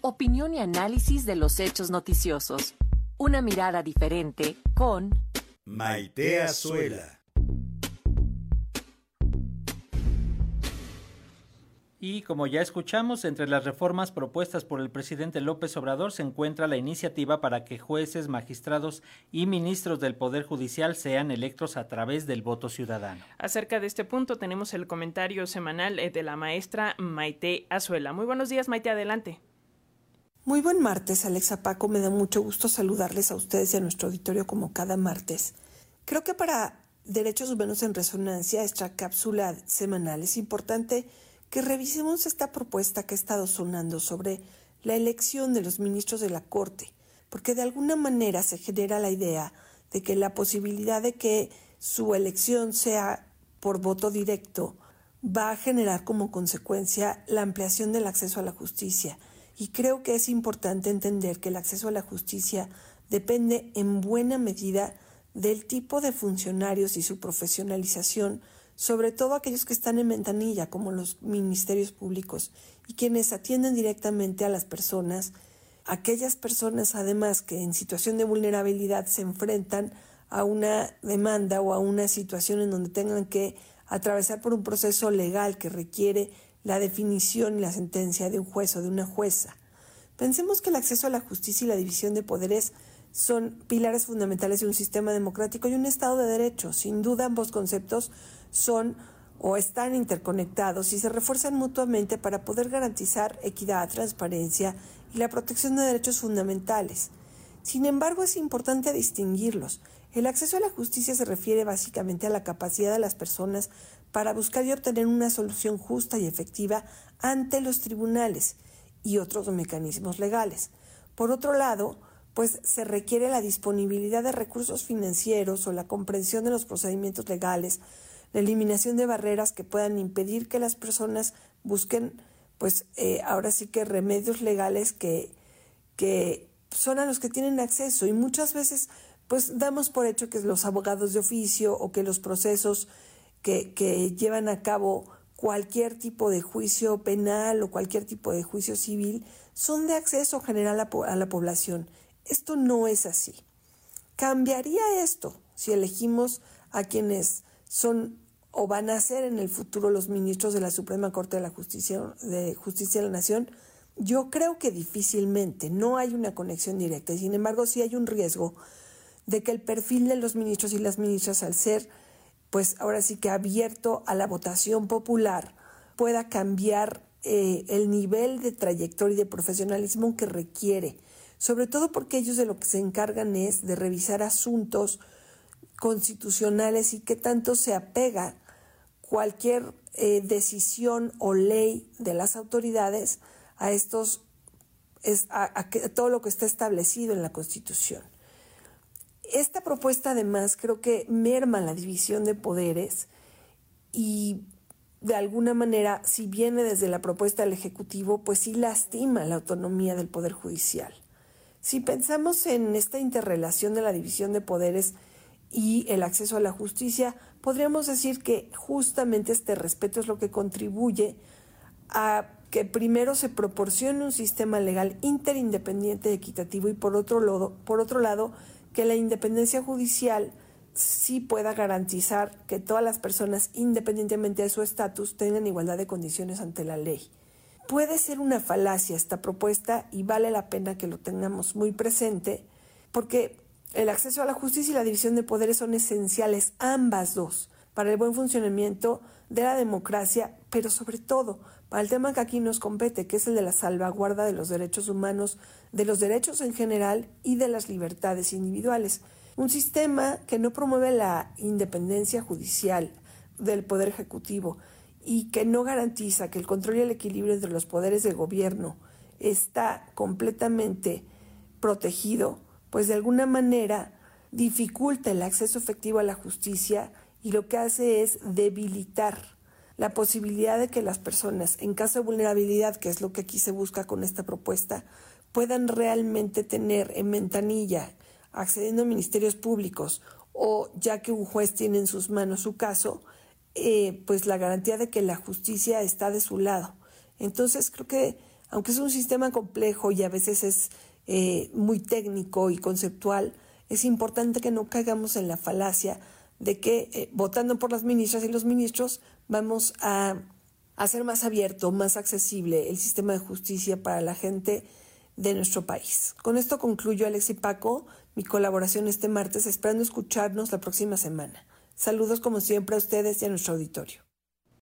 Opinión y análisis de los hechos noticiosos. Una mirada diferente con Maite Azuela. Y como ya escuchamos, entre las reformas propuestas por el presidente López Obrador se encuentra la iniciativa para que jueces, magistrados y ministros del Poder Judicial sean electos a través del voto ciudadano. Acerca de este punto tenemos el comentario semanal eh, de la maestra Maite Azuela. Muy buenos días, Maite, adelante. Muy buen martes, Alexa Paco. Me da mucho gusto saludarles a ustedes y a nuestro auditorio como cada martes. Creo que para Derechos Humanos en Resonancia, esta cápsula semanal, es importante que revisemos esta propuesta que ha estado sonando sobre la elección de los ministros de la Corte, porque de alguna manera se genera la idea de que la posibilidad de que su elección sea por voto directo va a generar como consecuencia la ampliación del acceso a la justicia. Y creo que es importante entender que el acceso a la justicia depende en buena medida del tipo de funcionarios y su profesionalización sobre todo aquellos que están en ventanilla, como los ministerios públicos, y quienes atienden directamente a las personas, aquellas personas además que en situación de vulnerabilidad se enfrentan a una demanda o a una situación en donde tengan que atravesar por un proceso legal que requiere la definición y la sentencia de un juez o de una jueza. Pensemos que el acceso a la justicia y la división de poderes son pilares fundamentales de un sistema democrático y un Estado de Derecho. Sin duda ambos conceptos son o están interconectados y se refuerzan mutuamente para poder garantizar equidad, transparencia y la protección de derechos fundamentales. Sin embargo, es importante distinguirlos. El acceso a la justicia se refiere básicamente a la capacidad de las personas para buscar y obtener una solución justa y efectiva ante los tribunales y otros mecanismos legales. Por otro lado, pues se requiere la disponibilidad de recursos financieros o la comprensión de los procedimientos legales la eliminación de barreras que puedan impedir que las personas busquen, pues eh, ahora sí que remedios legales que, que son a los que tienen acceso y muchas veces pues damos por hecho que los abogados de oficio o que los procesos que, que llevan a cabo cualquier tipo de juicio penal o cualquier tipo de juicio civil son de acceso general a, la población. Esto no es así. Cambiaría esto si elegimos a quienes son o van a ser en el futuro los ministros de la Suprema Corte de la Justicia de Justicia de la Nación, yo creo que difícilmente, no hay una conexión directa y sin embargo sí hay un riesgo de que el perfil de los ministros y las ministras al ser pues ahora sí que abierto a la votación popular pueda cambiar eh, el nivel de trayectoria y de profesionalismo que requiere, sobre todo porque ellos de lo que se encargan es de revisar asuntos constitucionales y qué tanto se apega cualquier eh, decisión o ley de las autoridades a estos a, todo lo que está establecido en la Constitución. Esta propuesta además creo que merma la división de poderes y de alguna manera, si viene desde la propuesta del Ejecutivo, pues sí lastima la autonomía del Poder Judicial. Si pensamos en esta interrelación de la división de poderes, y el acceso a la justicia, podríamos decir que justamente este respeto es lo que contribuye a que primero se proporcione un sistema legal interindependiente, equitativo y por otro lado, por otro lado que la independencia judicial sí pueda garantizar que todas las personas, independientemente de su estatus, tengan igualdad de condiciones ante la ley. Puede ser una falacia esta propuesta y vale la pena que lo tengamos muy presente porque el acceso a la justicia y la división de poderes son esenciales, ambas dos, para el buen funcionamiento de la democracia, pero sobre todo para el tema que aquí nos compete, que es el de la salvaguarda de los derechos humanos, de los derechos en general y de las libertades individuales. Un sistema que no promueve la independencia judicial del Poder Ejecutivo y que no garantiza que el control y el equilibrio entre los poderes del gobierno está completamente protegido, pues de alguna manera dificulta el acceso efectivo a la justicia y lo que hace es debilitar la posibilidad de que las personas, en caso de vulnerabilidad, que es lo que aquí se busca con esta propuesta, puedan realmente tener en ventanilla, accediendo a ministerios públicos o ya que un juez tiene en sus manos su caso, eh, pues la garantía de que la justicia está de su lado. Entonces creo que Aunque es un sistema complejo y a veces es eh, muy técnico y conceptual, es importante que no caigamos en la falacia de que eh, votando por las ministras y los ministros vamos a hacer más abierto, más accesible el sistema de justicia para la gente de nuestro país. Con esto concluyo, Alex y Paco, mi colaboración este martes, esperando escucharnos la próxima semana. Saludos como siempre a ustedes y a nuestro auditorio.